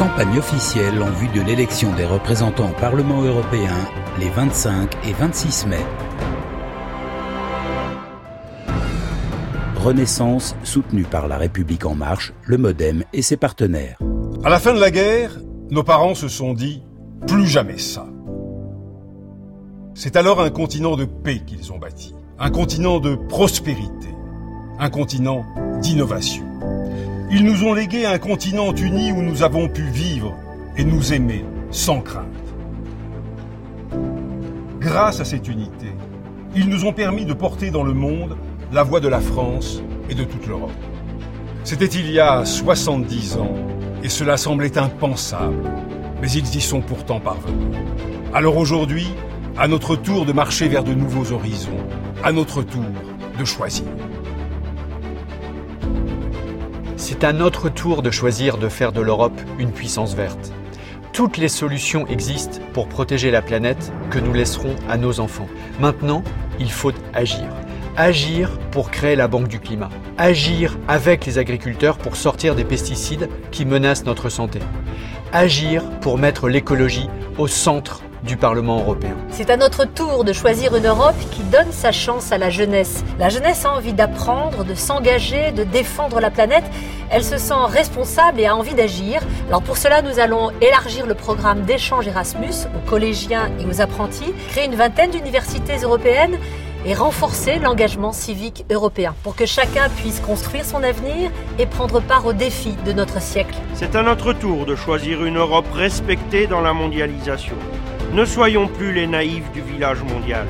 Campagne officielle en vue de l'élection des représentants au Parlement européen les 25 et 26 mai. Renaissance soutenue par La République en marche, le Modem et ses partenaires. À la fin de la guerre, nos parents se sont dit plus jamais ça. C'est alors un continent de paix qu'ils ont bâti, un continent de prospérité, un continent d'innovation. Ils nous ont légué un continent uni où nous avons pu vivre et nous aimer sans crainte. Grâce à cette unité, ils nous ont permis de porter dans le monde la voix de la France et de toute l'Europe. C'était il y a 70 ans et cela semblait impensable, mais ils y sont pourtant parvenus. Alors aujourd'hui, à notre tour de marcher vers de nouveaux horizons, à notre tour de choisir. C'est à notre tour de choisir de faire de l'Europe une puissance verte. Toutes les solutions existent pour protéger la planète que nous laisserons à nos enfants. Maintenant, il faut agir. Agir pour créer la Banque du climat. Agir avec les agriculteurs pour sortir des pesticides qui menacent notre santé. Agir pour mettre l'écologie au centre du Parlement européen. C'est à notre tour de choisir une Europe qui donne sa chance à la jeunesse. La jeunesse a envie d'apprendre, de s'engager, de défendre la planète. Elle se sent responsable et a envie d'agir. Alors pour cela, nous allons élargir le programme d'échange Erasmus aux collégiens et aux apprentis, créer une vingtaine d'universités européennes et renforcer l'engagement civique européen pour que chacun puisse construire son avenir et prendre part aux défis de notre siècle. C'est à notre tour de choisir une Europe respectée dans la mondialisation. Ne soyons plus les naïfs du village mondial.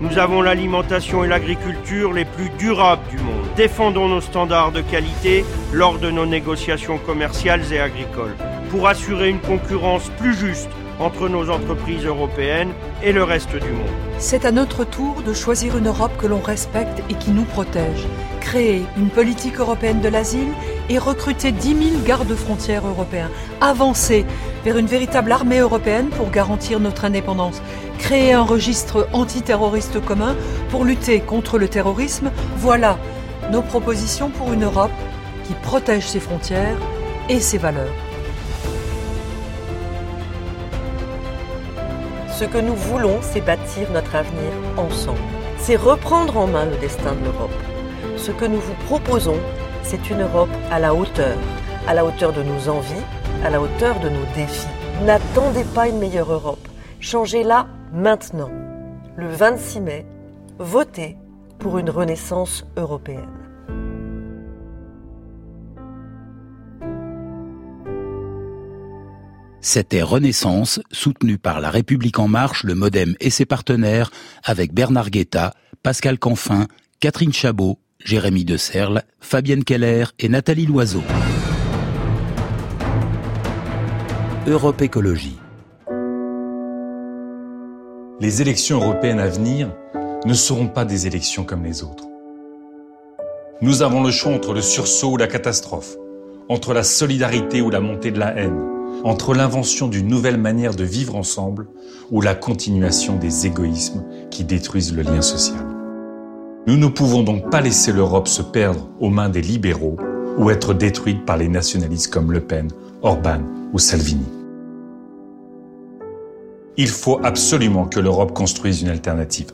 Nous avons l'alimentation et l'agriculture les plus durables du monde. Défendons nos standards de qualité lors de nos négociations commerciales et agricoles pour assurer une concurrence plus juste entre nos entreprises européennes et le reste du monde. C'est à notre tour de choisir une Europe que l'on respecte et qui nous protège. Créer une politique européenne de l'asile et recruter 10 000 gardes-frontières européens. Avancer vers une véritable armée européenne pour garantir notre indépendance. Créer un registre antiterroriste commun pour lutter contre le terrorisme. Voilà nos propositions pour une Europe qui protège ses frontières et ses valeurs. Ce que nous voulons, c'est bâtir notre avenir ensemble. C'est reprendre en main le destin de l'Europe. Ce que nous vous proposons, c'est une Europe à la hauteur, à la hauteur de nos envies, à la hauteur de nos défis. N'attendez pas une meilleure Europe. Changez-la maintenant. Le 26 mai, votez pour une renaissance européenne. C'était Renaissance, soutenue par La République En Marche, le Modem et ses partenaires, avec Bernard Guetta, Pascal Canfin, Catherine Chabot, Jérémy De Serle, Fabienne Keller et Nathalie Loiseau. Europe Écologie. Les élections européennes à venir ne seront pas des élections comme les autres. Nous avons le choix entre le sursaut ou la catastrophe, entre la solidarité ou la montée de la haine, entre l'invention d'une nouvelle manière de vivre ensemble ou la continuation des égoïsmes qui détruisent le lien social. Nous ne pouvons donc pas laisser l'Europe se perdre aux mains des libéraux ou être détruite par les nationalistes comme Le Pen, Orban ou Salvini. Il faut absolument que l'Europe construise une alternative.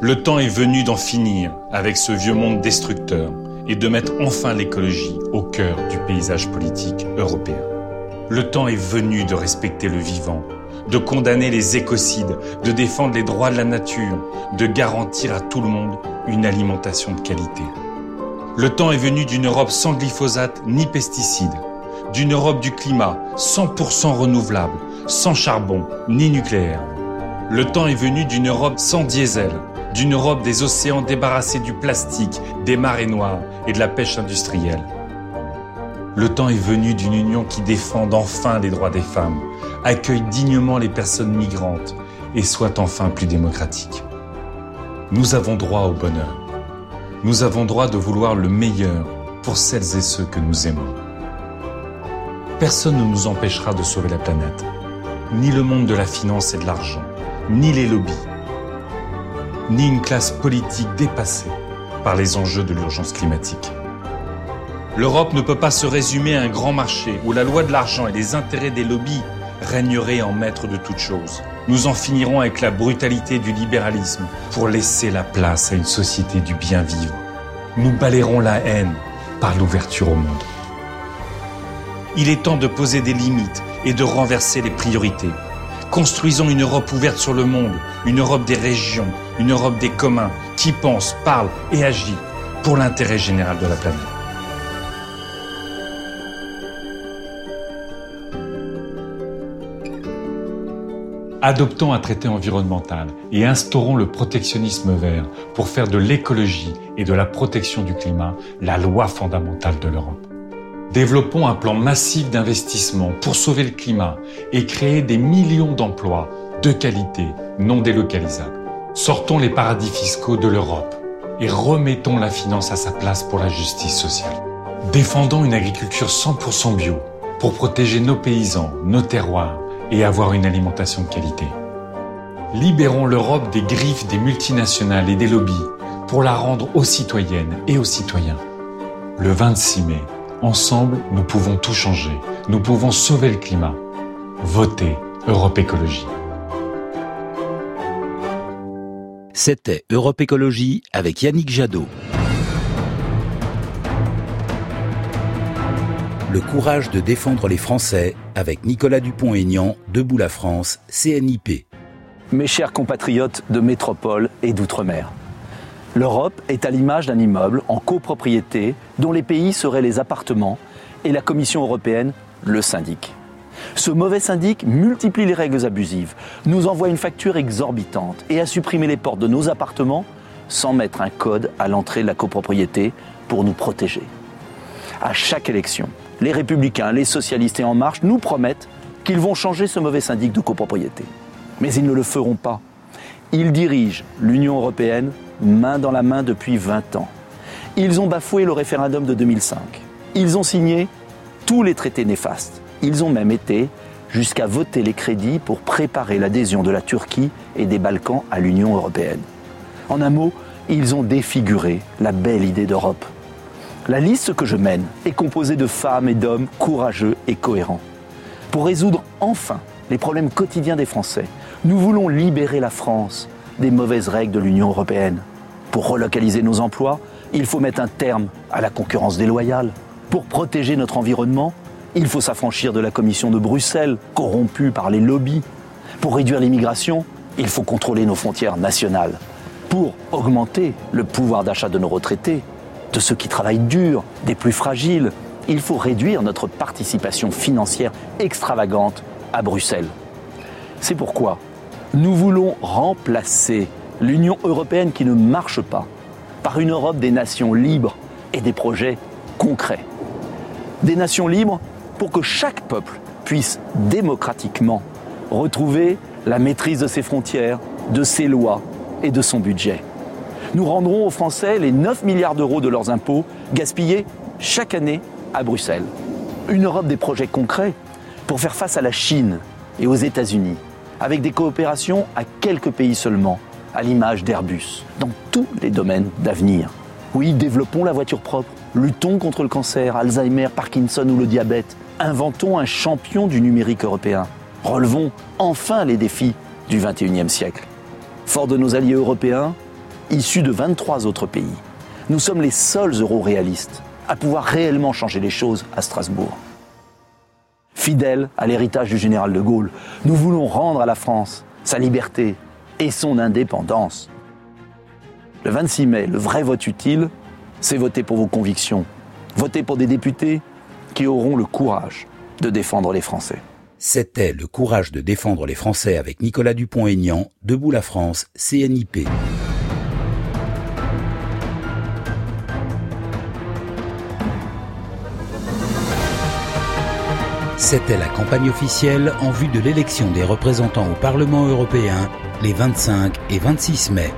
Le temps est venu d'en finir avec ce vieux monde destructeur et de mettre enfin l'écologie au cœur du paysage politique européen. Le temps est venu de respecter le vivant, de condamner les écocides, de défendre les droits de la nature, de garantir à tout le monde une alimentation de qualité. Le temps est venu d'une Europe sans glyphosate ni pesticides, d'une Europe du climat 100% renouvelable, sans charbon ni nucléaire. Le temps est venu d'une Europe sans diesel, d'une Europe des océans débarrassés du plastique, des marées noires et de la pêche industrielle. Le temps est venu d'une union qui défende enfin les droits des femmes, accueille dignement les personnes migrantes et soit enfin plus démocratique. Nous avons droit au bonheur. Nous avons droit de vouloir le meilleur pour celles et ceux que nous aimons. Personne ne nous empêchera de sauver la planète, ni le monde de la finance et de l'argent, ni les lobbies, ni une classe politique dépassée par les enjeux de l'urgence climatique. L'Europe ne peut pas se résumer à un grand marché où la loi de l'argent et les intérêts des lobbies régneraient en maître de toutes choses. Nous en finirons avec la brutalité du libéralisme pour laisser la place à une société du bien vivre. Nous balayerons la haine par l'ouverture au monde. Il est temps de poser des limites et de renverser les priorités. Construisons une Europe ouverte sur le monde, une Europe des régions, une Europe des communs, qui pense, parle et agit pour l'intérêt général de la planète. Adoptons un traité environnemental et instaurons le protectionnisme vert pour faire de l'écologie et de la protection du climat la loi fondamentale de l'Europe. Développons un plan massif d'investissement pour sauver le climat et créer des millions d'emplois de qualité non délocalisables. Sortons les paradis fiscaux de l'Europe et remettons la finance à sa place pour la justice sociale. Défendons une agriculture 100% bio pour protéger nos paysans, nos terroirs et avoir une alimentation de qualité. Libérons l'Europe des griffes des multinationales et des lobbies pour la rendre aux citoyennes et aux citoyens. Le 26 mai, ensemble, nous pouvons tout changer. Nous pouvons sauver le climat. Votez Europe Écologie. C'était Europe Écologie avec Yannick Jadot. Le courage de défendre les Français avec Nicolas Dupont-Aignan, Debout la France, CNIP. Mes chers compatriotes de métropole et d'outre-mer, l'Europe est à l'image d'un immeuble en copropriété dont les pays seraient les appartements et la Commission européenne le syndic. Ce mauvais syndic multiplie les règles abusives, nous envoie une facture exorbitante et a supprimé les portes de nos appartements sans mettre un code à l'entrée de la copropriété pour nous protéger. À chaque élection, les républicains, les socialistes et En Marche nous promettent qu'ils vont changer ce mauvais syndic de copropriété. Mais ils ne le feront pas. Ils dirigent l'Union européenne main dans la main depuis 20 ans. Ils ont bafoué le référendum de 2005. Ils ont signé tous les traités néfastes. Ils ont même été jusqu'à voter les crédits pour préparer l'adhésion de la Turquie et des Balkans à l'Union européenne. En un mot, ils ont défiguré la belle idée d'Europe. La liste que je mène est composée de femmes et d'hommes courageux et cohérents. Pour résoudre enfin les problèmes quotidiens des Français, nous voulons libérer la France des mauvaises règles de l'Union européenne. Pour relocaliser nos emplois, il faut mettre un terme à la concurrence déloyale. Pour protéger notre environnement, il faut s'affranchir de la Commission de Bruxelles, corrompue par les lobbies. Pour réduire l'immigration, il faut contrôler nos frontières nationales. Pour augmenter le pouvoir d'achat de nos retraités, de ceux qui travaillent dur, des plus fragiles. Il faut réduire notre participation financière extravagante à Bruxelles. C'est pourquoi nous voulons remplacer l'Union européenne qui ne marche pas par une Europe des nations libres et des projets concrets. Des nations libres pour que chaque peuple puisse démocratiquement retrouver la maîtrise de ses frontières, de ses lois et de son budget nous rendrons aux Français les 9 milliards d'euros de leurs impôts gaspillés chaque année à Bruxelles. Une Europe des projets concrets pour faire face à la Chine et aux États-Unis, avec des coopérations à quelques pays seulement, à l'image d'Airbus, dans tous les domaines d'avenir. Oui, développons la voiture propre, luttons contre le cancer, Alzheimer, Parkinson ou le diabète, inventons un champion du numérique européen, relevons enfin les défis du 21e siècle. Fort de nos alliés européens, issus de 23 autres pays. Nous sommes les seuls euro-réalistes à pouvoir réellement changer les choses à Strasbourg. Fidèles à l'héritage du général de Gaulle, nous voulons rendre à la France sa liberté et son indépendance. Le 26 mai, le vrai vote utile, c'est voter pour vos convictions, voter pour des députés qui auront le courage de défendre les Français. C'était le courage de défendre les Français avec Nicolas Dupont-Aignan, Debout la France, CNIP. C'était la campagne officielle en vue de l'élection des représentants au Parlement européen les 25 et 26 mai.